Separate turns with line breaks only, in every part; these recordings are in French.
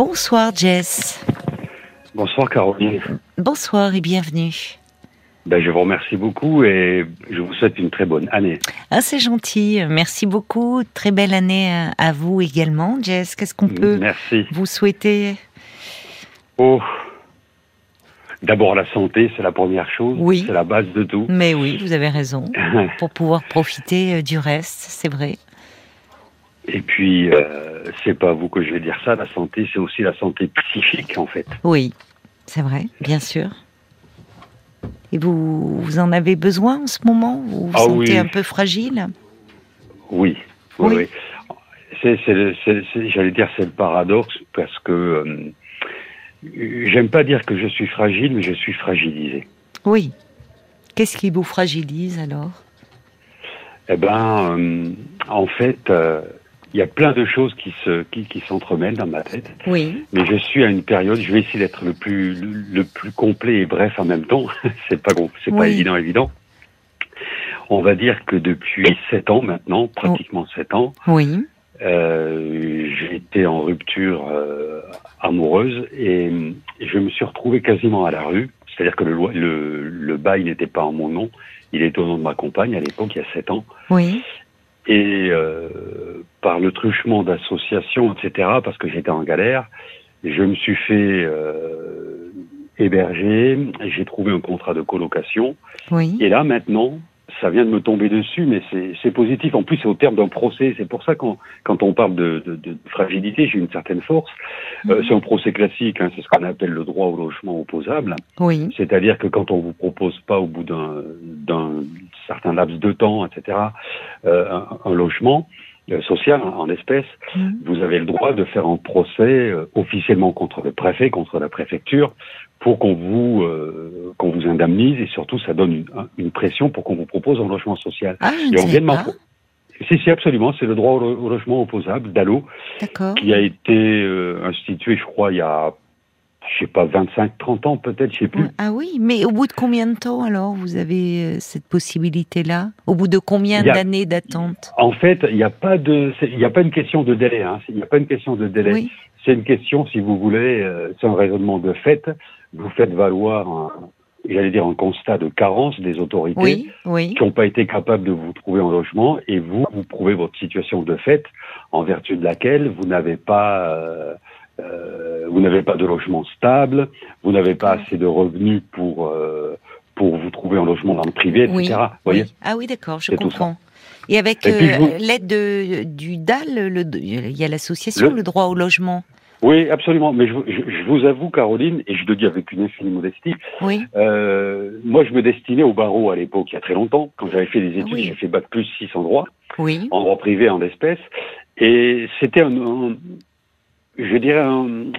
Bonsoir Jess.
Bonsoir Caroline.
Bonsoir et bienvenue.
Ben, je vous remercie beaucoup et je vous souhaite une très bonne année.
Ah, c'est gentil. Merci beaucoup. Très belle année à vous également, Jess. Qu'est-ce qu'on peut
Merci.
vous souhaiter?
Oh, D'abord la santé, c'est la première chose.
Oui.
C'est la base de tout.
Mais oui, vous avez raison. Pour pouvoir profiter euh, du reste, c'est vrai.
Et puis, euh, c'est pas à vous que je vais dire ça. La santé, c'est aussi la santé psychique, en fait.
Oui, c'est vrai, bien sûr. Et vous, vous en avez besoin en ce moment? Vous vous
Ah
sentez
oui.
un peu fragile?
Oui.
Oui.
Oui. oui. C'est, c'est le- c'est- c'est- j'allais dire, c'est le paradoxe parce que euh, j'aime pas dire que je suis fragile, mais je suis fragilisé.
Oui. Qu'est-ce qui vous fragilise alors?
Eh ben, euh, en fait, euh, il y a plein de choses qui se, qui, qui s'entremêlent dans ma tête.
Oui.
Mais je suis à une période, je vais essayer d'être le plus, le, plus complet et bref en même temps. c'est pas, c'est pas évident, évident. On va dire que depuis sept ans maintenant, pratiquement sept ans,
Oui.
euh, j'ai été en rupture euh, amoureuse et je me suis retrouvé quasiment à la rue. C'est-à-dire que le, loi- le, le bail n'était pas en mon nom, il était au nom de ma compagne à l'époque, il y a sept ans.
Oui.
Et euh, par le truchement d'associations, etc., parce que j'étais en galère, je me suis fait euh, héberger, j'ai trouvé un contrat de colocation,
Oui.
et là maintenant, ça vient de me tomber dessus, mais c'est positif. En plus, c'est au terme d'un procès. C'est pour ça qu'on quand on parle de, de, de fragilité, j'ai une certaine force. Euh, c'est un procès classique, hein, c'est ce qu'on appelle le droit au logement opposable.
Oui.
C'est-à-dire que quand on vous propose pas au bout d'un certain laps de temps, etc., euh, un, un logement euh, social en espèces,
Mhm.
vous avez le droit de faire un procès euh, officiellement contre le préfet, contre la préfecture, pour qu'on vous euh, qu'on vous indemnise et surtout ça donne une, une pression pour qu'on vous propose un logement social.
Ah, je
Et on vient
pas.
Si, si, absolument, c'est le droit au, lo- au logement opposable, DALO,
D'accord.
qui a été euh, institué, je crois, il y a, je sais pas, 25, 30 ans peut-être, je sais plus.
Ah oui, mais au bout de combien de temps alors vous avez euh, cette possibilité-là? Au bout de combien d'années d'attente?
En fait, il n'y a pas de, il n'y a pas une question de délai. Hein. Il n'y a pas une question de délai.
Oui.
C'est une question, si vous voulez, euh, c'est un raisonnement de fait. Vous faites valoir, un, j'allais dire, un constat de carence des autorités
Oui, oui.
qui n'ont pas été capables de vous trouver un logement, et vous, vous prouvez votre situation de fait, en vertu de laquelle vous n'avez pas, euh, euh, vous n'avez pas de logement stable, vous n'avez pas assez de revenus pour euh, pour vous trouver un logement dans le privé, etc.
Oui,
voyez.
Ah oui, d'accord, je comprends. Et avec euh,
vous-
l'aide de- du DAL, il y a l'association,
Le-
le... droit au logement.
Oui, absolument. Mais je, vous- je, je vous avoue, Caroline, et je le dis avec une infinie modestie,
Oui,
euh, moi je me destinais au barreau à l'époque, il y a très longtemps. Quand j'avais fait des études,
oui.
j'ai fait bac plus 6 en droit,
oui,
en droit privé, en espèces. Et c'était un, un- je dirais, un,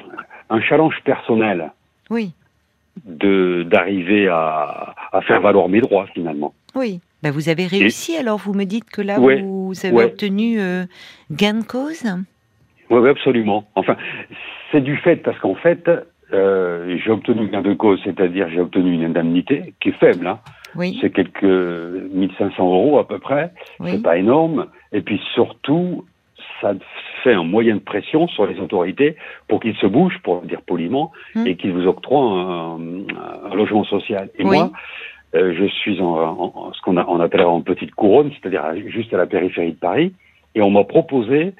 un challenge personnel
oui,
de d'arriver à, à faire valoir mes droits finalement.
oui. Ben, vous avez réussi, alors vous me dites que là,
Ouais,
vous avez
ouais.
obtenu euh, gain de cause?
Oui, oui, absolument. Enfin, c'est du fait parce qu'en fait, euh, j'ai obtenu gain de cause, c'est-à-dire j'ai obtenu une indemnité qui est faible. Hein.
Oui,
C'est quelques 1500 euros à peu près.
oui,
C'est pas énorme. Et puis surtout, ça fait un moyen de pression sur les autorités pour qu'ils se bougent, pour le dire poliment,
Hmm.
et qu'ils vous octroient un, un logement social. Et
Oui.
moi, euh, je suis en, en- ce qu'on a- on appellera en petite couronne, c'est-à-dire juste à la périphérie de Paris, et on m'a proposé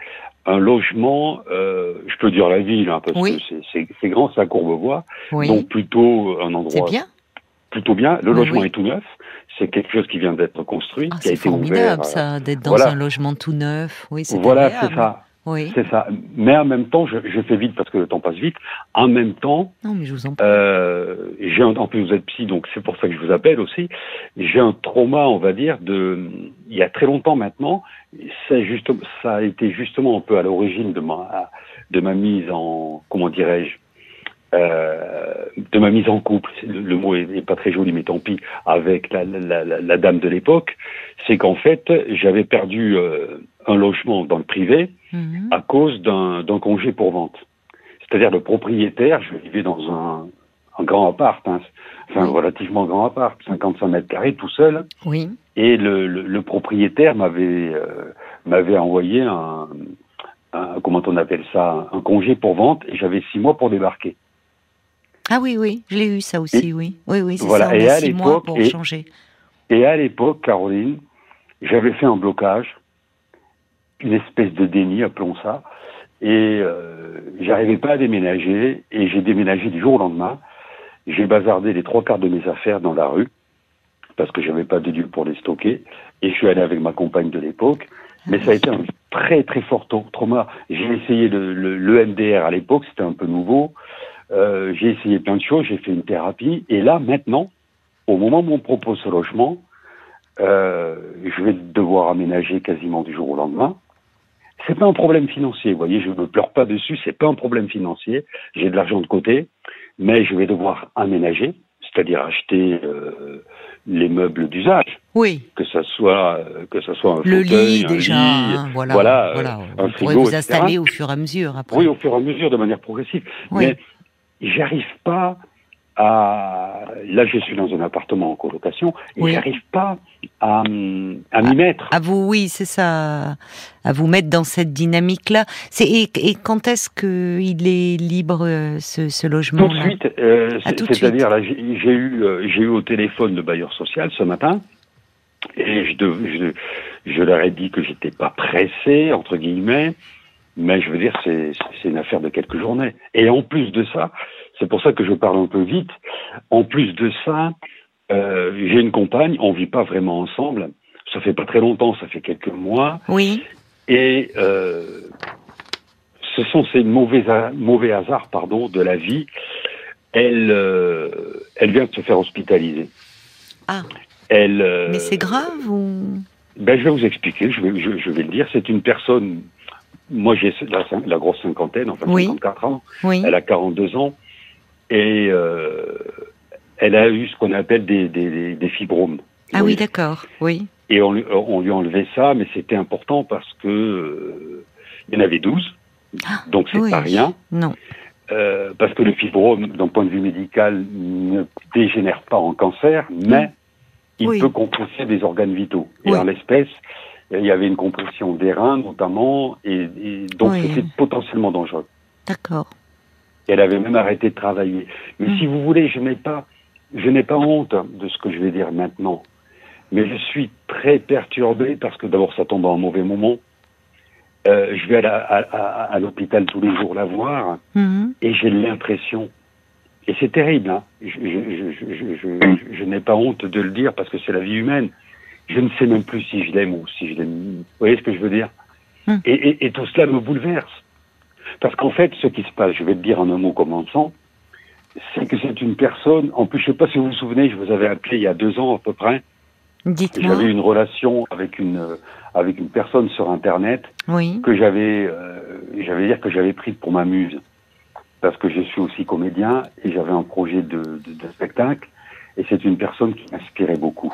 un logement, euh, je peux dire la ville, hein, parce
Oui.
que c'est- c'est c'est grand, c'est à Courbevoie,
oui.
donc plutôt un
C'est
endroit
bien.
plutôt bien. Le logement
oui.
est tout neuf. C'est quelque chose qui vient d'être construit,
Ah,
qui a
c'est
été ouvert.
formidable
euh,
ça, d'être dans
voilà.
un logement tout neuf. Oui, c'est
Voilà, c'est ça.
Oui.
C'est ça. Mais en même temps, je, je fais vite parce que le temps passe vite. En même temps,
Non, mais je vous en
euh, j'ai un, en plus vous êtes psy, donc c'est pour ça que je vous appelle aussi. J'ai un trauma, on va dire, de il y a très longtemps maintenant. Ça, juste, ça a été justement un peu à l'origine de ma de ma mise en comment dirais-je euh, de ma mise en couple. Le, le mot est, est pas très joli, mais tant pis. Avec la, la, la, la dame de l'époque, c'est qu'en fait j'avais perdu euh, un logement dans le privé
Mhm.
à cause d'un congé pour vente. C'est-à-dire le propriétaire, je vivais dans un, un grand appart, hein, enfin
Oui.
relativement grand appart, 55 mètres carrés tout seul,
Oui,
et le, le, le propriétaire m'avait euh, m'avait envoyé un, un, comment on appelle ça, un congé pour vente, et j'avais six mois pour débarquer.
Ah oui, oui, je l'ai eu ça aussi, oui. Oui, oui, c'est
Voilà,
ça, on
et
a
à
six mois pour
et-
changer.
Et à l'époque, Caroline, j'avais fait un blocage, une espèce de déni, appelons ça, et euh, j'arrivais pas à déménager, et j'ai déménagé du jour au lendemain. J'ai bazardé les trois quarts de mes affaires dans la rue, parce que j'avais pas de pour les stocker, et je suis allé avec ma compagne de l'époque. Mais ça a été un très très fort trauma. J'ai essayé le, MDR à l'époque, c'était un peu nouveau. Euh, j'ai essayé plein de choses, j'ai fait une thérapie, et là maintenant, au moment où on propose ce logement, euh, je vais devoir aménager quasiment du jour au lendemain. C'est pas un problème financier, vous voyez, je ne pleure pas dessus, c'est pas un problème financier. J'ai de l'argent de côté, mais je vais devoir aménager, c'est-à-dire acheter euh, les meubles d'usage,
Oui,
que ça soit euh, que ça soit un
le
fauteuil,
lit
un
déjà,
lit,
hein, voilà.
voilà, euh,
voilà.
un
Vous
frigo,
vous
etc.
installer au fur et à mesure après.
Oui, au fur et à mesure, de manière progressive.
Oui.
Mais j'arrive pas à. Là, je suis dans un appartement en colocation et
Oui.
j'arrive pas à, m'y mettre.
À vous, oui, c'est ça, à vous mettre dans cette dynamique-là. Et, et quand est-ce que il est libre euh, ce, ce logement
Tout de suite, euh, c'est-à-dire là, j'ai j'ai eu, euh, j'ai eu au téléphone le bailleur social ce matin et je, je, je leur ai dit que j'étais pas pressé entre guillemets, mais je veux dire c'est une affaire de quelques journées. Et en plus de ça, c'est pour ça que je parle un peu vite. En plus de ça, euh, j'ai une compagne, on vit pas vraiment ensemble. Ça fait pas très longtemps, ça fait quelques mois.
Oui,
Et euh, ce sont ces mauvais, mauvais hasards pardon, de la vie. Elle, euh, elle vient de se faire hospitaliser.
Ah.
Elle,
mais c'est grave ou?
Ben, Je vais vous expliquer, je vais, je, je vais le dire. C'est une personne, moi j'ai la grosse cinquantaine, enfin
Oui.
54 ans,
Oui,
elle a 42 ans, et euh, elle a eu ce qu'on appelle des, des, des- des fibromes.
ah oui, d'accord, oui,
Et on, lui- on lui a enlevé ça, mais c'était important parce que euh, il y en avait 12,
Ah,
donc c'est
oui.
pas rien.
non,
Euh, parce que le fibrome, d'un point de vue médical, ne dégénère pas en cancer, mais il
Oui.
peut compresser des organes vitaux. Et en l'espèce, il y avait une compression des reins notamment, et, et donc c'était potentiellement dangereux.
d'accord.
Elle avait même arrêté de travailler. Mais
Mm.
si vous voulez, je n'ai pas, je n'ai pas honte de ce que je vais dire maintenant. Mais je suis très perturbé parce que d'abord ça tombe à un mauvais moment. Euh, je vais à, l'hôpital tous les jours la voir
Mhm.
et j'ai l'impression, et c'est terrible, hein, je, n'ai pas honte de le dire parce que c'est la vie humaine. Je ne sais même plus si je l'aime ou si je l'aime. Vous voyez ce que je veux dire?
Mm.
et, et, et tout cela me bouleverse. Parce qu'en fait, ce qui se passe, je vais te dire en un mot commençant, c'est que c'est une personne, en plus, je ne sais pas si vous vous souvenez, je vous avais appelé il y a deux ans à peu près,
Dites-moi.
j'avais une relation avec une, euh, avec une personne sur Internet
Oui,
que j'avais, euh, j'avais dire que j'avais pris pour ma muse, parce que je suis aussi comédien et j'avais un projet de, de, de spectacle, et c'est une personne qui m'inspirait beaucoup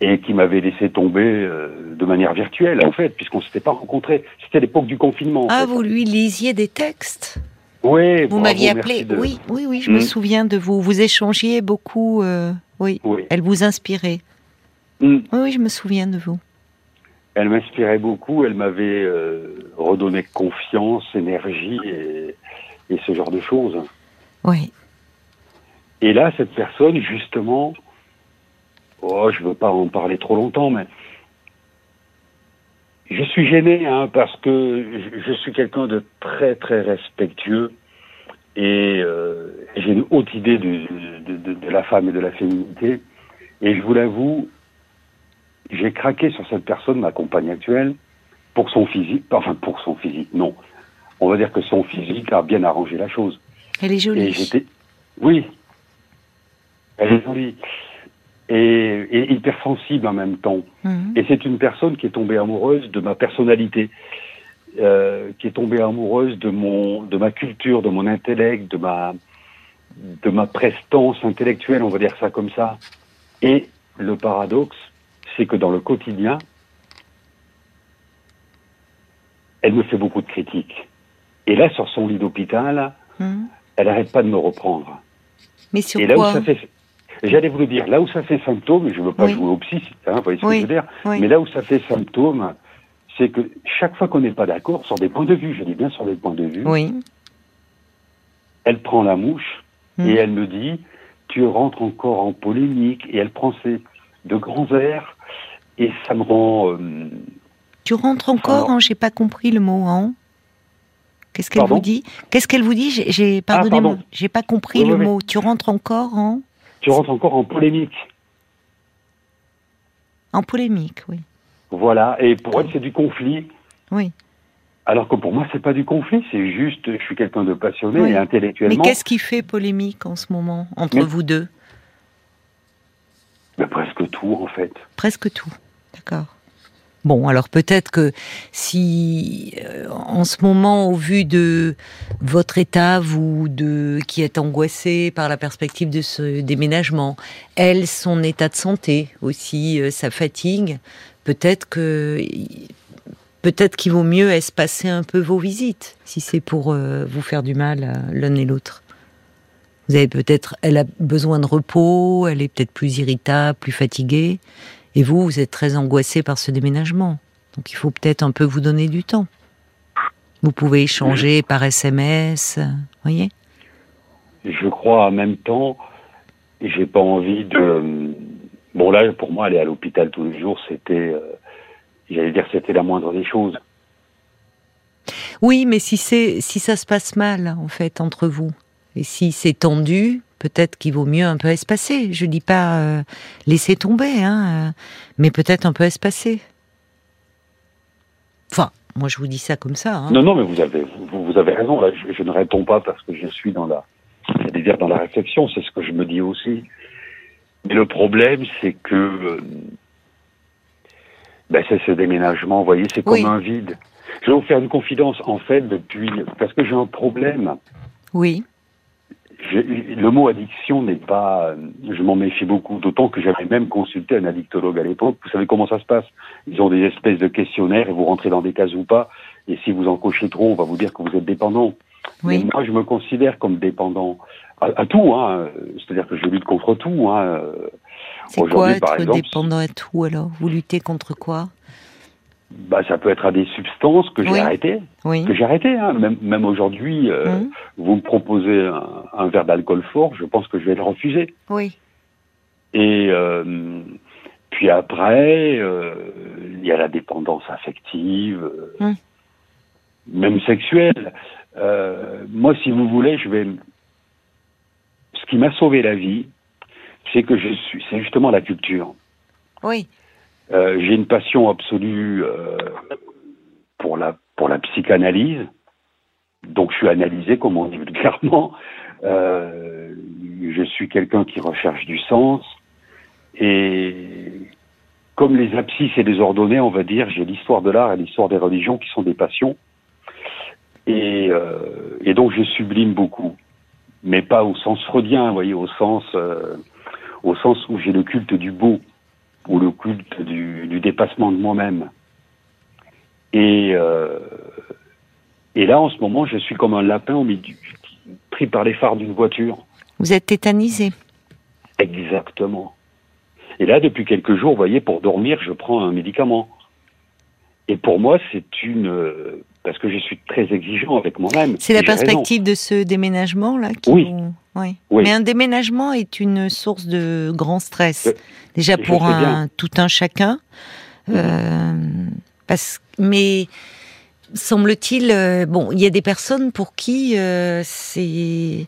et qui m'avait laissé tomber euh, de manière virtuelle en fait, puisqu'on s'était pas rencontrés. C'était l'époque du confinement. en
ah
fait.
vous lui lisiez des textes.
Oui,
Vous m'aviez appelé.
de-
Oui, oui, oui, je me
Mm.
souviens de vous. Vous échangiez beaucoup. euh, Oui,
Oui.
elle vous inspirait.
Mm.
Oui, oui, je me souviens de vous.
Elle m'inspirait beaucoup. Elle m'avait euh, redonné confiance, énergie et, et ce genre de choses.
Oui,
Et là, cette personne, justement, oh, je veux pas en parler trop longtemps, mais je suis gêné, hein, parce que je, suis quelqu'un de très très respectueux et euh, j'ai une haute idée de, de, de- de la femme et de la féminité. Et je vous l'avoue, j'ai craqué sur cette personne, ma compagne actuelle, pour son physique, enfin pour son physique, non. On va dire que son physique a bien arrangé la chose.
elle est jolie.
Oui. Elle est jolie. Et, et hypersensible en même temps.
Mhm.
Et c'est une personne qui est tombée amoureuse de ma personnalité, euh, qui est tombée amoureuse de mon, de ma culture, de mon intellect, de ma, de ma prestance intellectuelle, on va dire ça comme ça. Et le paradoxe, c'est que dans le quotidien, elle me fait beaucoup de critiques. Et là, sur son lit d'hôpital,
Mhm.
elle n'arrête pas de me reprendre.
Mais sur
Et là
quoi
où ça fait, j'allais vous le dire, là où ça fait symptôme, je ne veux pas
Oui.
jouer au psy, hein, vous voyez ce que je veux dire,
oui.
mais là où ça fait symptôme, c'est que chaque fois qu'on n'est pas d'accord, sur des points de vue, je dis bien sur des points de vue,
Oui.
elle prend la mouche
Hmm.
et elle me dit tu rentres encore en polémique et elle prend ses de grands airs et ça me rend euh,
Tu rentres encore, hein, j'ai pas compris le mot hein. Qu'est-ce qu'elle vous dit? Qu'est-ce qu'elle vous dit? J'ai, j'ai- pardonnez-moi,
pardon.
j'ai pas compris
Oui,
le
oui, oui.
mot. Tu rentres encore en?
Tu rentres encore en polémique
en polémique, oui.
voilà et pour elle c'est du conflit
Oui.
alors que pour moi c'est pas du conflit c'est juste je suis quelqu'un de passionné
Oui.
et
Mais
intellectuellement
qu'est-ce qui fait polémique en ce moment entre
Mais-
vous deux?
Mais presque tout en fait
Presque tout. D'accord. Bon, alors peut-être que si euh, en ce moment, au vu de votre état, vous de qui êtes angoissé par la perspective de ce déménagement, elle, son état de santé aussi, euh, sa fatigue, peut-être que peut-être qu'il vaut mieux espacer un peu vos visites, si c'est pour euh, vous faire du mal l'un et l'autre. Vous avez peut-être, elle a besoin de repos, elle est peut-être plus irritable, plus fatiguée. Et vous, vous êtes très angoissé par ce déménagement. Donc il faut peut-être un peu vous donner du temps. Vous pouvez échanger par SMS, voyez?
Je crois en même temps et j'ai pas envie de bon là pour moi aller à l'hôpital tous les jours c'était euh, j'allais dire c'était la moindre des choses
Oui, mais si c'est si ça se passe mal en fait entre vous et si c'est tendu, peut-être qu'il vaut mieux un peu espacer. Je dis pas euh, laisser tomber, hein, euh, mais peut-être un peu espacer. Enfin, moi je vous dis ça comme ça. Hein.
Non, non, mais vous avez, vous, vous avez raison. Là, je, je ne réponds pas parce que je suis dans la, dire dans la réflexion. C'est ce que je me dis aussi. Mais le problème, c'est que, euh, ben, c'est ce déménagement. Vous voyez, c'est comme
Oui.
un vide. Je vais vous faire une confidence. En fait, depuis, parce que j'ai un problème.
Oui,
le mot addiction n'est pas. Je m'en méfie beaucoup, d'autant que j'avais même consulté un addictologue à l'époque. Vous savez comment ça se passe? Ils ont des espèces de questionnaires et vous rentrez dans des cases ou pas. Et si vous en cochez trop, on va vous dire que vous êtes dépendant.
oui.
Mais moi, je me considère comme dépendant à, à tout. Hein. C'est-à-dire que je lutte contre tout. Hein.
C'est quoi
par
être
exemple,
dépendant à tout alors? Vous luttez contre quoi?
Bah, ça peut être à des substances que j'ai
Oui.
arrêtées.
Oui.
Que j'ai arrêtées. Hein. Même, même aujourd'hui, euh,
Hum,
vous me proposez un, un verre d'alcool fort, je pense que je vais le refuser.
Oui.
Et euh, puis après, euh, il y a la dépendance affective,
Hum.
même sexuelle. Moi, si vous voulez, je vais. Ce qui m'a sauvé la vie, c'est que je suis. C'est justement la culture.
Oui.
Euh, J'ai une passion absolue euh, pour la pour la psychanalyse. Donc, je suis analysé, comme on dit vulgairement. Euh, je suis quelqu'un qui recherche du sens. Et comme les abscisses et les ordonnées, on va dire, j'ai l'histoire de l'art et l'histoire des religions qui sont des passions. Et, euh, et donc, je sublime beaucoup. Mais pas au sens freudien, vous voyez, au sens, euh, au sens où j'ai le culte du beau, ou le culte du, du dépassement de moi-même. Et, euh, et là, en ce moment, je suis comme un lapin au milieu, pris par les phares d'une voiture.
Vous êtes tétanisé.
Exactement. Et là, depuis quelques jours, vous voyez, pour dormir, je prends un médicament. Et pour moi, c'est une... Parce que je suis très exigeant avec moi-même.
C'est la
raison.
perspective de ce déménagement là qui
Oui.
oui.
Oui.
Mais un déménagement est une source de grand stress.
Euh,
Déjà pour un tout un chacun. Euh, parce mais semble-t-il, euh, bon, il y a des personnes pour qui euh, c'est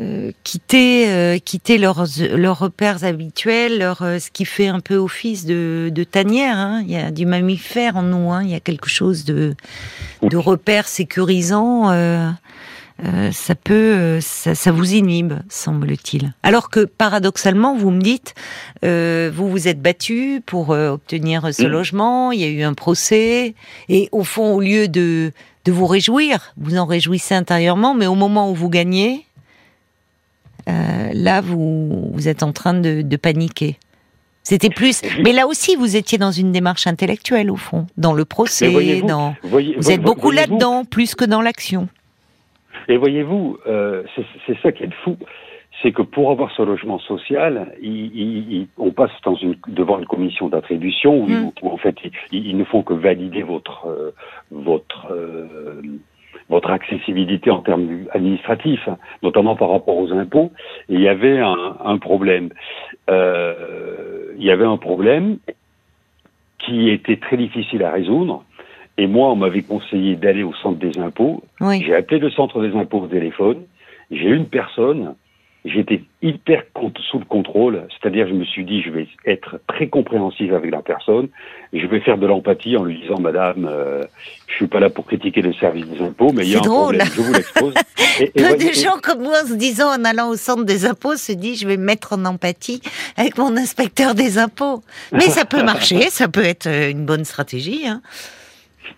euh, quitter euh, quitter leurs leurs repères habituels, leur euh, ce qui fait un peu office de, de tanière. hein. Il y a du mammifère en nous. hein. Il y a quelque chose de de repère sécurisant. euh, euh, ça peut, ça, ça vous inhibe, semble-t-il. Alors que paradoxalement, vous me dites, euh, vous vous êtes battu pour obtenir ce
Mm.
logement, il y a eu un procès, et au fond, au lieu de de vous réjouir, vous en réjouissez intérieurement, mais au moment où vous gagnez, euh, là, vous vous êtes en train de, de paniquer. C'était plus, mais là aussi, vous étiez dans une démarche intellectuelle au fond, dans le procès,
voyez-vous,
dans.
voyez-
Vous êtes
voyez-
beaucoup là-dedans, plus que dans l'action.
Et voyez-vous, euh, c'est ça qui est fou, c'est que pour avoir ce logement social, on passe dans une, devant une commission d'attribution où, mm. en fait ils, ne font que valider votre euh, votre euh, votre accessibilité en termes administratifs, notamment par rapport aux impôts. Et il y avait un, un problème. Euh, il y avait un problème qui était très difficile à résoudre. Et moi, on m'avait conseillé d'aller au centre des impôts. J'ai appelé le centre des impôts au téléphone. J'ai une personne j'étais hyper sous le contrôle, c'est-à-dire je me suis dit je vais être très compréhensif avec la personne, je vais faire de l'empathie en lui disant Madame, euh, je suis pas là pour critiquer le service des impôts, mais il y a un
drôle.
problème, je vous l'expose.
Peu de gens comme moi en se disant en allant au centre des impôts se disent je vais me mettre en empathie avec mon inspecteur des impôts. Mais ça peut marcher, ça peut être euh, une bonne stratégie. Hein.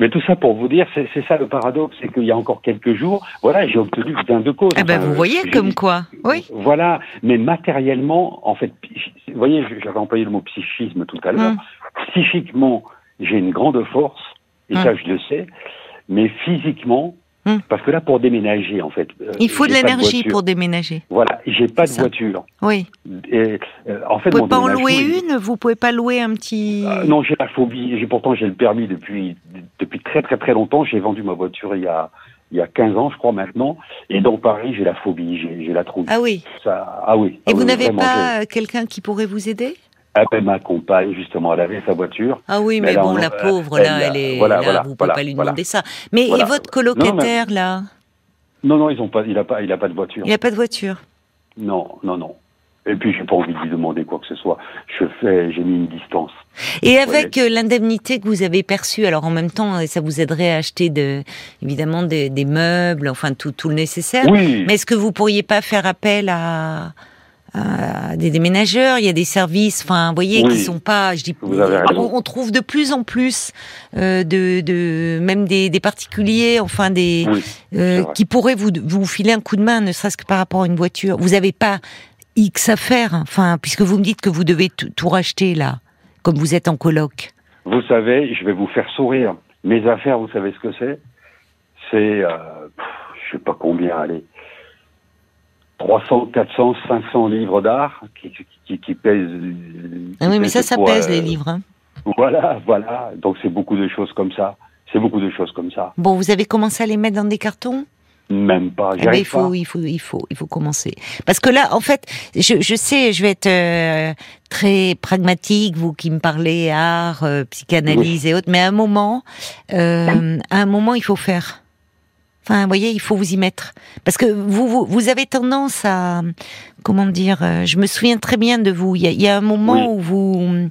Mais tout ça pour vous dire, c'est ça le paradoxe, c'est qu'il y a encore quelques jours, voilà, j'ai obtenu gain de cause.
Eh ben, vous voyez comme quoi, oui.
Voilà, mais matériellement, en fait, vous voyez, j'avais employé le mot psychisme tout à l'heure. Hum. Psychiquement, j'ai une grande force, et ça hum. je le sais, mais physiquement, Hmm. Parce que là, pour déménager, en fait.
Euh, Il faut de l'énergie pour déménager.
Voilà, j'ai pas de voiture.
Oui.
Et,
euh, en fait, vous pouvez pas en louer une? Vous pouvez pas louer un petit.
Euh, non, j'ai la phobie. Pourtant j'ai le permis depuis depuis très très très longtemps. J'ai vendu ma voiture il y a il y a 15 ans, je crois maintenant. Et dans Paris, j'ai la phobie, j'ai la trouille.
Ah oui.
Ça, ah oui.
Et
ah
vous n'avez pas quelqu'un qui pourrait vous aider?
Appelle ma compagne, justement, elle avait sa voiture.
Ah oui, mais, bon, la pauvre, là, elle, est. Voilà, là, vous ne pouvez pas lui demander ça. Mais et votre colocataire, là
Non, non, ils ont pas, il n'a pas, il a pas de voiture.
Il n'a pas de voiture
Non, non, non. Et puis, j'ai pas envie de lui demander quoi que ce soit. Je fais, j'ai mis une distance.
Et avec euh, l'indemnité que vous avez perçue, alors en même temps, ça vous aiderait à acheter de, évidemment des, meubles, enfin tout, tout le nécessaire.
Oui.
Mais est-ce que vous pourriez pas faire appel à, des déménageurs, il y a des services, enfin, vous voyez, qui sont pas, je dis, on, trouve de plus en plus euh, de, de, même des, des particuliers, enfin des, euh, qui pourraient vous vous filer un coup de main, ne serait-ce que par rapport à une voiture. Vous n'avez pas X à faire, enfin, puisque vous me dites que vous devez tout racheter là, comme vous êtes en coloc.
Vous savez, je vais vous faire sourire. Mes affaires, vous savez ce que c'est? C'est, euh, je sais pas combien, allez. 300, 400, 500 livres d'art qui, qui, qui, pèsent.
ah oui, mais ça, ça pèse les livres. Hein.
Voilà, voilà. Donc c'est beaucoup de choses comme ça. C'est beaucoup de choses comme ça.
Bon, vous avez commencé à les mettre dans des cartons?
Même pas.
Eh ben, il faut, il faut, il faut, il faut commencer. Parce que là, en fait, je, je sais, je vais être euh, très pragmatique, vous qui me parlez art, euh, psychanalyse et autres, mais à un moment, euh, à un moment, il faut faire. Enfin, vous voyez, il faut vous y mettre. Parce que vous, vous, avez tendance à, comment dire, euh, je me souviens très bien de vous. Il y a, un moment où vous,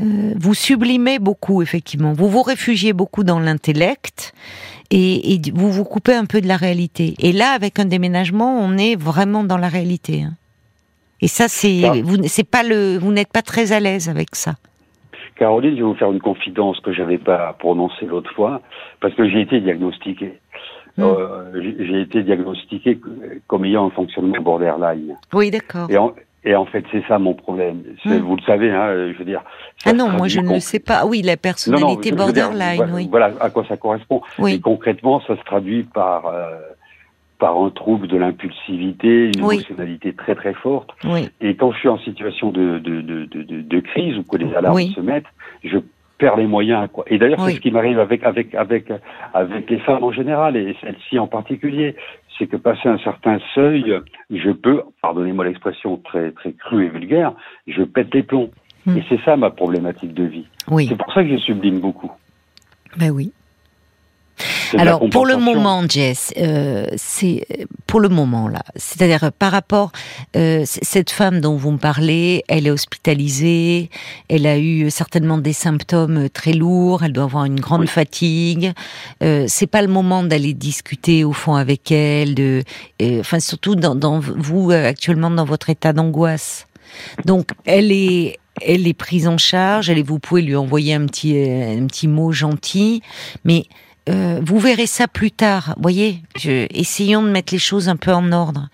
euh, vous sublimez beaucoup, effectivement. Vous vous réfugiez beaucoup dans l'intellect et, vous vous coupez un peu de la réalité. Et là, avec un déménagement, on est vraiment dans la réalité. Hein. Et ça, c'est, vous, c'est pas le, vous n'êtes pas très à l'aise avec ça.
Caroline, je vais vous faire une confidence que j'avais pas prononcée l'autre fois, parce que j'ai été diagnostiqué. Hmm. Euh, j'ai été diagnostiqué comme ayant un fonctionnement borderline.
Oui, d'accord.
Et, et en, fait, c'est ça mon problème. Hmm. Vous le savez, hein, je veux dire.
Ah non, moi je ne le sais pas. Oui, la personnalité borderline, oui.
Voilà à quoi ça correspond. Oui. Et concrètement, ça se traduit par euh, par un trouble de l'impulsivité, une émotionnalité très très forte.
Oui.
Et quand je suis en situation de, de, de, de, de crise ou que les alarmes se mettent, je perd les moyens. Quoi. Et d'ailleurs, c'est ce qui m'arrive avec, avec, avec, avec les femmes en général, et celles-ci en particulier. C'est que passer un certain seuil, je peux, pardonnez-moi l'expression très, très crue et vulgaire, je pète les plombs. Hmm. Et c'est ça ma problématique de vie.
Oui.
C'est pour ça que je sublime beaucoup.
Ben oui. Alors pour le moment, Jess, euh, c'est pour le moment là. C'est-à-dire par rapport euh, cette femme dont vous me parlez, elle est hospitalisée, elle a eu certainement des symptômes très lourds, elle doit avoir une grande fatigue. Euh, c'est pas le moment d'aller discuter au fond avec elle, de, enfin surtout dans, dans vous actuellement dans votre état d'angoisse. Donc elle est elle est prise en charge, elle, vous pouvez lui envoyer un petit, un petit mot gentil, mais euh, vous verrez ça plus tard. Voyez, je, essayons de mettre les choses un peu en ordre.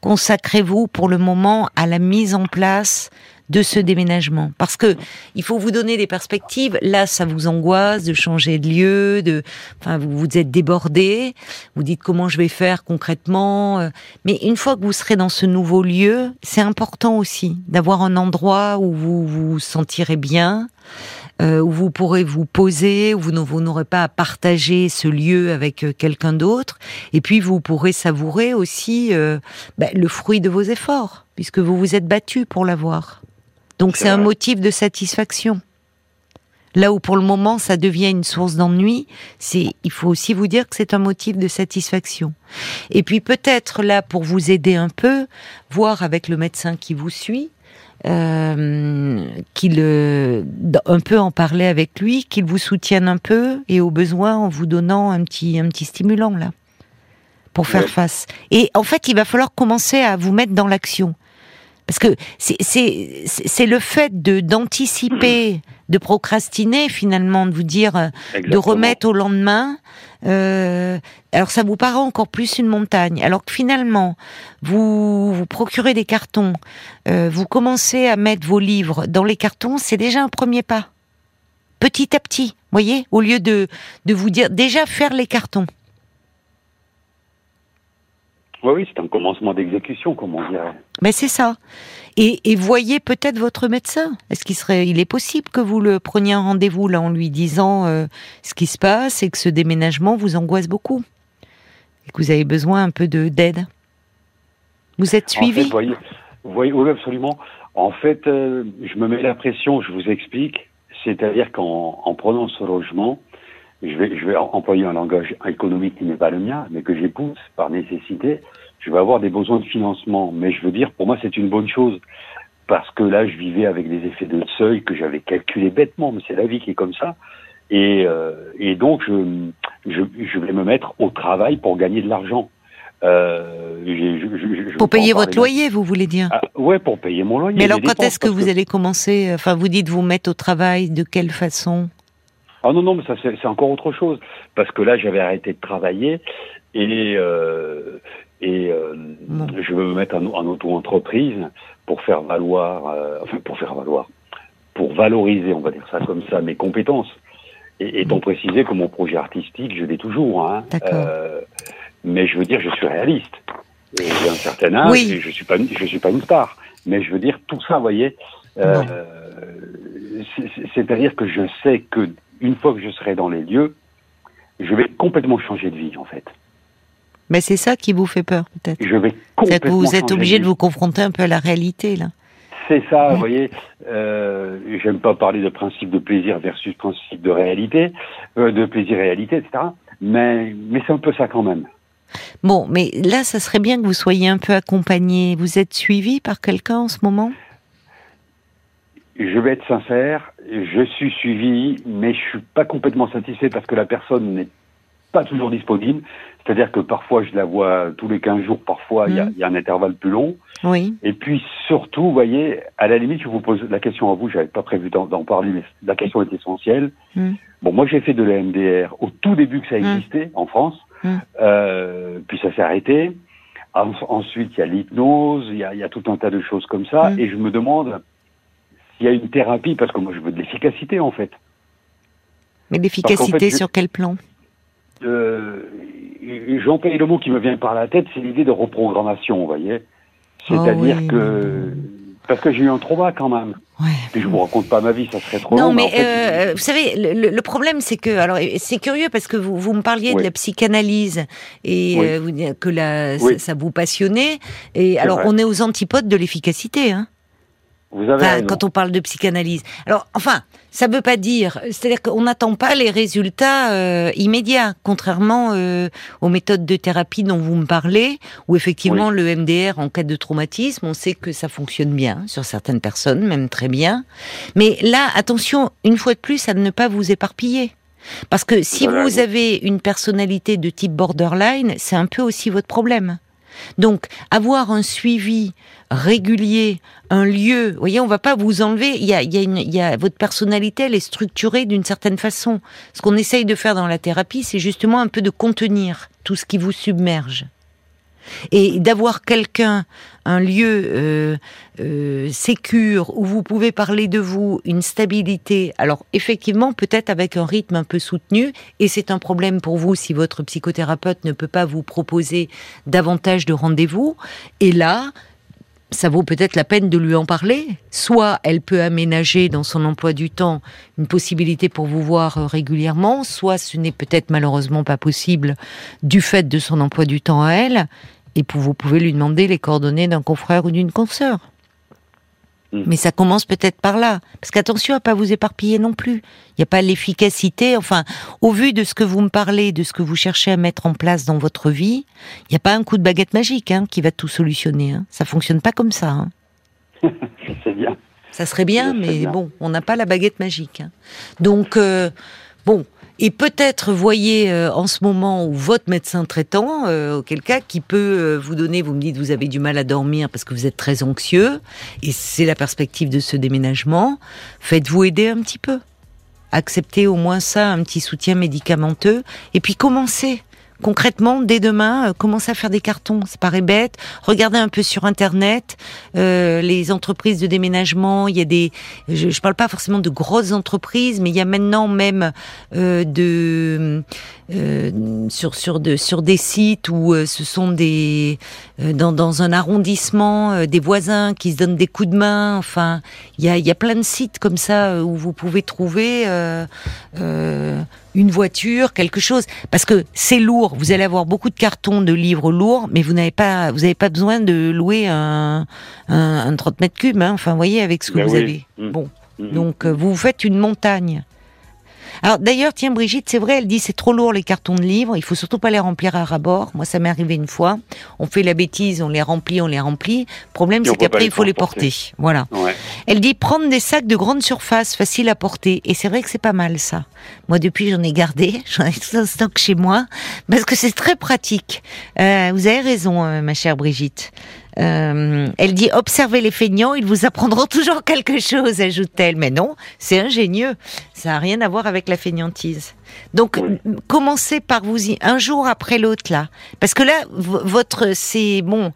consacrez-vous pour le moment à la mise en place de ce déménagement Parce que il faut vous donner des perspectives. Là, ça vous angoisse de changer de lieu, de, enfin, vous vous êtes débordé. Vous dites comment je vais faire concrètement. Euh. Mais une fois que vous serez dans ce nouveau lieu, c'est important aussi d'avoir un endroit où vous vous sentirez bien. Euh, où vous pourrez vous poser, où vous n'aurez pas à partager ce lieu avec euh, quelqu'un d'autre, et puis vous pourrez savourer aussi ben, le fruit de vos efforts, puisque vous vous êtes battu pour l'avoir. Donc c'est un motif de satisfaction. Là où pour le moment ça devient une source d'ennui, c'est il faut aussi vous dire que c'est un motif de satisfaction. Et puis peut-être là pour vous aider un peu, voir avec le médecin qui vous suit, euh, qu'il euh, un peu en parler avec lui, qu'il vous soutienne un peu et au besoin en vous donnant un petit un petit stimulant là pour faire face. Et en fait, il va falloir commencer à vous mettre dans l'action. Parce que c'est le fait de d'anticiper, de procrastiner finalement, de vous dire, euh, de remettre au lendemain. Euh, alors ça vous paraît encore plus une montagne. Alors que finalement, vous vous procurez des cartons, euh, vous commencez à mettre vos livres dans les cartons, c'est déjà un premier pas. Petit à petit, voyez, au lieu de de vous dire déjà faire les cartons.
Oui, oui, c'est un commencement d'exécution, comme on dirait.
Mais c'est ça. Et, voyez peut-être votre médecin. Est-ce qu'il serait, il est possible que vous le preniez un rendez-vous là en lui disant euh, ce qui se passe et que ce déménagement vous angoisse beaucoup et que vous avez besoin un peu de d'aide? Vous êtes suivi?
En voyez, voyez, oui, absolument. En fait, euh, je me mets la pression. Je vous explique. C'est-à-dire qu'en prenant ce logement, je vais, je vais employer un langage économique qui n'est pas le mien, mais que j'épouse par nécessité. Je vais avoir des besoins de financement, mais je veux dire, pour moi, c'est une bonne chose parce que là, je vivais avec des effets de seuil que j'avais calculés bêtement, mais c'est la vie qui est comme ça. Et, euh, et donc, je, je, je, vais me mettre au travail pour gagner de l'argent.
Euh, je, pour payer votre loyer, vous voulez dire ah,
Ouais, pour payer mon loyer.
Mais alors, quand est-ce que vous allez commencer Enfin, vous dites vous mettre au travail, de quelle façon?
Ah non, non, mais ça c'est encore autre chose. Parce que là, j'avais arrêté de travailler et, euh, et euh, je veux me mettre en, en auto-entreprise pour faire valoir, euh, enfin pour faire valoir, pour valoriser, on va dire ça comme ça, mes compétences. Et étant précisé que mon projet artistique, je l'ai toujours. Hein, euh, mais je veux dire, je suis réaliste. J'ai un certain âge oui. et je suis pas, je suis pas une star. Mais je veux dire, tout ça, vous voyez, euh, c'est-à-dire que je sais que une fois que je serai dans les lieux, je vais complètement changer de vie, en fait.
Mais c'est ça qui vous fait peur, peut-être.
Je vais complètement.
Vous êtes obligé de, vous confronter un peu à la réalité, là.
C'est ça, vous voyez. Euh, J'aime pas parler de principe de plaisir versus principe de réalité, euh, de plaisir-réalité, etc. Mais, mais c'est un peu ça quand même.
Bon, mais là, ça serait bien que vous soyez un peu accompagné. Vous êtes suivi par quelqu'un en ce moment?
Je vais être sincère, je suis suivi, mais je suis pas complètement satisfait parce que la personne n'est pas toujours disponible. C'est-à-dire que parfois je la vois tous les 15 jours, parfois il y, a, mmh. y, a un intervalle plus long.
Oui.
Et puis surtout, vous voyez, à la limite, je vous pose la question à vous, j'avais pas prévu d'en parler, mais la question est essentielle. Mmh. Bon, moi j'ai fait de la MDR au tout début que ça mmh. existait en France, euh, puis ça s'est arrêté. ensuite, il y a l'hypnose, il y a, tout un tas de choses comme ça, et je me demande il y a une thérapie, parce que moi je veux de l'efficacité en fait.
Mais l'efficacité sur quel plan?
Euh, le mot qui me vient par la tête, c'est l'idée de reprogrammation, vous voyez. C'est-à-dire oh que parce que j'ai eu un trauma quand même. Ouais. Et je vous raconte pas ma vie, ça serait trop
non,
long.
Non, mais, euh, vous savez, le, problème, c'est que, alors, c'est curieux parce que vous, vous me parliez de la psychanalyse et euh, que la, ça, vous passionnait. Et alors, on est aux antipodes de l'efficacité, hein.
Vous avez
quand on parle de psychanalyse. Alors, enfin, ça ne veut pas dire, c'est-à-dire qu'on n'attend pas les résultats euh, immédiats, contrairement euh, aux méthodes de thérapie dont vous me parlez, où effectivement le MDR en cas de traumatisme, on sait que ça fonctionne bien sur certaines personnes, même très bien. Mais là, attention, une fois de plus, à ne pas vous éparpiller. Parce que si vous avez une personnalité de type borderline, c'est un peu aussi votre problème. Donc, avoir un suivi régulier, un lieu, vous voyez, on va pas vous enlever, y a, y a, votre personnalité, elle est structurée d'une certaine façon. Ce qu'on essaye de faire dans la thérapie, c'est justement un peu de contenir tout ce qui vous submerge. Et d'avoir quelqu'un, un lieu euh, euh, où vous pouvez parler de vous, une stabilité. Alors effectivement, peut-être avec un rythme un peu soutenu, et c'est un problème pour vous si votre psychothérapeute ne peut pas vous proposer davantage de rendez-vous. Et là, ça vaut peut-être la peine de lui en parler. Soit elle peut aménager dans son emploi du temps une possibilité pour vous voir euh, régulièrement, soit ce n'est peut-être malheureusement pas possible du fait de son emploi du temps à elle, et vous pouvez lui demander les coordonnées d'un confrère ou d'une consoeur. Mm. Mais ça commence peut-être par là. Parce qu'attention à pas vous éparpiller non plus. Il n'y a pas l'efficacité. Enfin, au vu de ce que vous me parlez, de ce que vous cherchez à mettre en place dans votre vie, il n'y a pas un coup de baguette magique hein, qui va tout solutionner. Hein. Ça fonctionne pas comme ça. Hein.
ça bien.
Ça serait bien, mais bon, on n'a pas la baguette magique. Hein. Donc, euh, bon, et peut-être voyez euh, en ce moment où votre médecin traitant, euh, auquel cas, qui peut euh, vous donner, vous me dites vous avez du mal à dormir parce que vous êtes très anxieux, et c'est la perspective de ce déménagement, faites-vous aider un petit peu. Acceptez au moins ça, un petit soutien médicamenteux, et puis commencez concrètement, dès demain, euh, commencez à faire des cartons. Ça paraît bête. Regardez un peu sur Internet euh, les entreprises de déménagement. Il y a des, je, ne parle pas forcément de grosses entreprises, mais il y a maintenant même euh, de sur sur de sur des sites où ce sont des dans dans un arrondissement des voisins qui se donnent des coups de main. Enfin, il y a il y a plein de sites comme ça où vous pouvez trouver une voiture, quelque chose, parce que c'est lourd. Vous allez avoir beaucoup de cartons, de livres lourds, mais vous n'avez pas, vous n'avez pas besoin de louer un, un, 30 mètres cubes. Hein. Enfin, vous voyez avec ce que ben vous avez. Mmh. Bon, mmh. donc euh, vous faites une montagne. Alors d'ailleurs, tiens Brigitte, c'est vrai, elle dit c'est trop lourd les cartons de livres, il faut surtout pas les remplir à rabord. Moi, ça m'est arrivé une fois. On fait la bêtise, on les remplit, on les remplit. Le problème, c'est qu'après, il faut les porter. Voilà. Elle dit prendre des sacs de grande surface, faciles à porter. Et c'est vrai que c'est pas mal ça. Moi, depuis, j'en ai gardé, j'en ai tout un stock chez moi, parce que c'est très pratique. Euh, vous avez raison, euh, ma chère Brigitte. Euh, elle dit observez les feignants, ils vous apprendront toujours quelque chose, ajoute-t-elle. Mais non, c'est ingénieux. Ça n'a rien à voir avec la feignantise. Donc, commencez par vous y, un jour après l'autre là, parce que là, votre, c'est bon,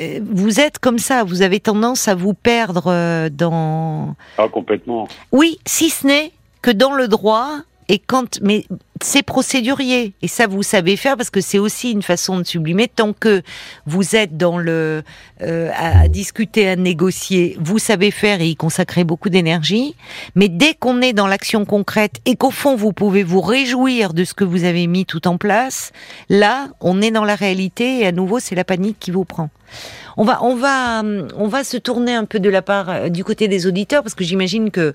euh, vous êtes comme ça, vous avez tendance à vous perdre euh, dans.
Ah complètement.
Oui, si ce n'est que dans le droit, et quand, mais c'est procédurier et ça vous savez faire parce que c'est aussi une façon de sublimer. Tant que vous êtes dans le euh, à, discuter, à négocier, vous savez faire et y consacrer beaucoup d'énergie. Mais dès qu'on est dans l'action concrète et qu'au fond vous pouvez vous réjouir de ce que vous avez mis tout en place, là on est dans la réalité et à nouveau c'est la panique qui vous prend. On va, on va, on va se tourner un peu de la part euh, du côté des auditeurs parce que j'imagine que euh,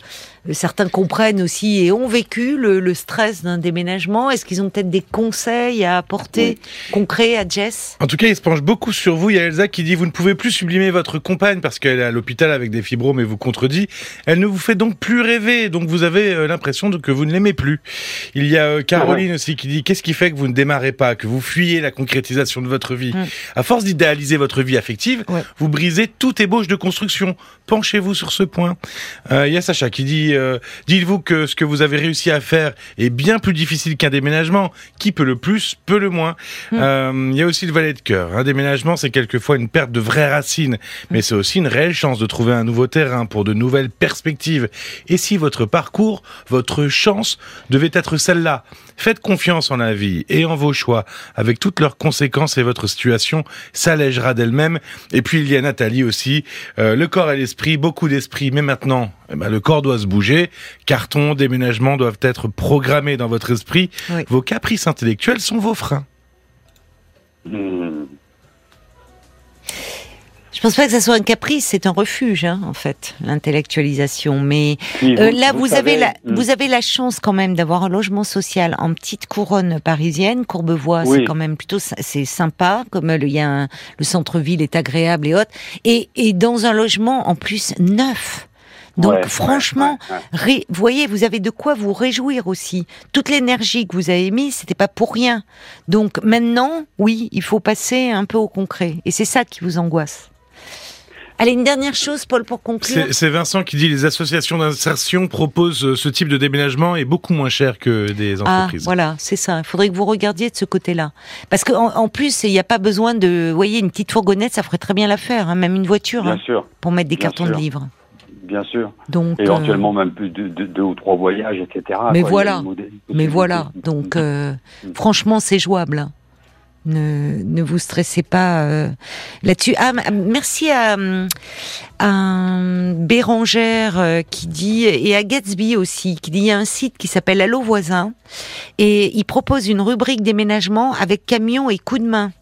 certains comprennent aussi et ont vécu le, stress d'un déménagement. Est-ce qu'ils ont peut-être des conseils à apporter concrets à Jess?
En tout cas, ils se penchent beaucoup sur vous. Il y a Elsa qui dit vous ne pouvez plus sublimer votre compagne parce qu'elle est à l'hôpital avec des fibromes et vous contredit. Elle ne vous fait donc plus rêver, donc vous avez euh, l'impression que vous ne l'aimez plus. Il y a Caroline ah aussi qui dit qu'est-ce qui fait que vous ne démarrez pas, que vous fuyez la concrétisation de votre vie? Mm. À force d'idéaliser votre vie affective vous brisez toute ébauche de construction. Penchez-vous sur ce point. Euh, il y a Sacha qui dit euh, dites-vous que ce que vous avez réussi à faire est bien plus difficile qu'un déménagement. Qui peut le plus, peut le moins. Hmm. Euh, il y a aussi le valet de cœur. Un déménagement, c'est quelquefois une perte de vraies racines, mais c'est aussi une réelle chance de trouver un nouveau terrain pour de nouvelles perspectives. Et si votre parcours, votre chance devait être celle-là, faites confiance en la vie et en vos choix, avec toutes leurs conséquences et votre situation s'allègera d'elle-même et puis il y a Nathalie aussi, euh, le corps et l'esprit, beaucoup d'esprit, mais maintenant, eh ben, le corps doit se bouger. Carton, déménagement doivent être programmés dans votre esprit. Vos caprices intellectuels sont vos freins. Hmm.
Je pense pas que ça soit un caprice, c'est un refuge, hein, en fait, l'intellectualisation. Mais euh, là, vous, avez la, hmm. vous avez la chance quand même d'avoir un logement social en petite couronne parisienne. Courbevoie, c'est quand même plutôt c'est sympa, comme le, y a le centre-ville est agréable et autres. Et, et dans un logement en plus neuf. Donc franchement, vous voyez, vous avez de quoi vous réjouir aussi. Toute l'énergie que vous avez mise, c'était pas pour rien. Donc maintenant, oui, il faut passer un peu au concret. Et c'est ça qui vous angoisse. Allez, une dernière chose, Paul, pour conclure.
C'est Vincent qui dit les associations d'insertion proposent euh, ce type de déménagement est beaucoup moins cher que des ah, entreprises.
Ah, voilà, c'est ça. Il faudrait que vous regardiez de ce côté-là. Parce qu'en en, plus, il n'y a pas besoin de... Vous voyez, une petite fourgonnette, ça ferait très bien l'affaire, hein, même une voiture.
Bien hein, sûr.
Pour mettre des cartons de livres.
Bien sûr. Donc, Éventuellement même plus de, deux ou trois voyages, etc.
Mais voilà. Mais voilà. Donc, euh, franchement, c'est jouable. Ne, ne vous stressez pas euh, là-dessus. Ah, merci à, à Bérangère euh, qui dit et à Gatsby aussi qui dit il y a un site qui s'appelle Allo voisin et il propose une rubrique déménagement avec camion et coup de main.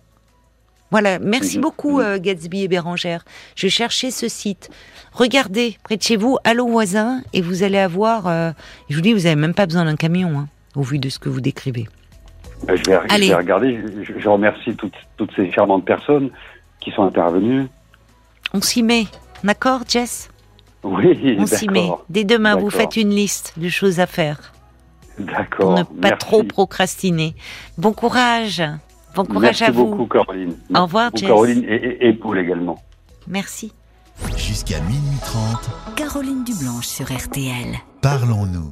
Voilà, merci mhm. beaucoup. Euh, Gatsby et Bérangère. Je cherchais ce site. Regardez près de chez vous Allo voisin et vous allez avoir. je vous dis, vous avez même pas besoin d'un camion hein, au vu de ce que vous décrivez.
Euh, je, vais, regarder. Je, remercie toutes, toutes, ces charmantes personnes qui sont intervenues.
On s'y met, d'accord, Jess?
Oui,
On s'y met. Dès demain, vous faites une liste de choses à faire.
D'accord.
Pour ne pas trop procrastiner. Bon courage. Bon courage
à
vous.
Merci beaucoup, Caroline.
Au revoir, Jess.
Caroline et, et Paul également.
Merci.
Jusqu'à minuit 30.
Caroline Dublanche sur RTL.
Parlons-nous.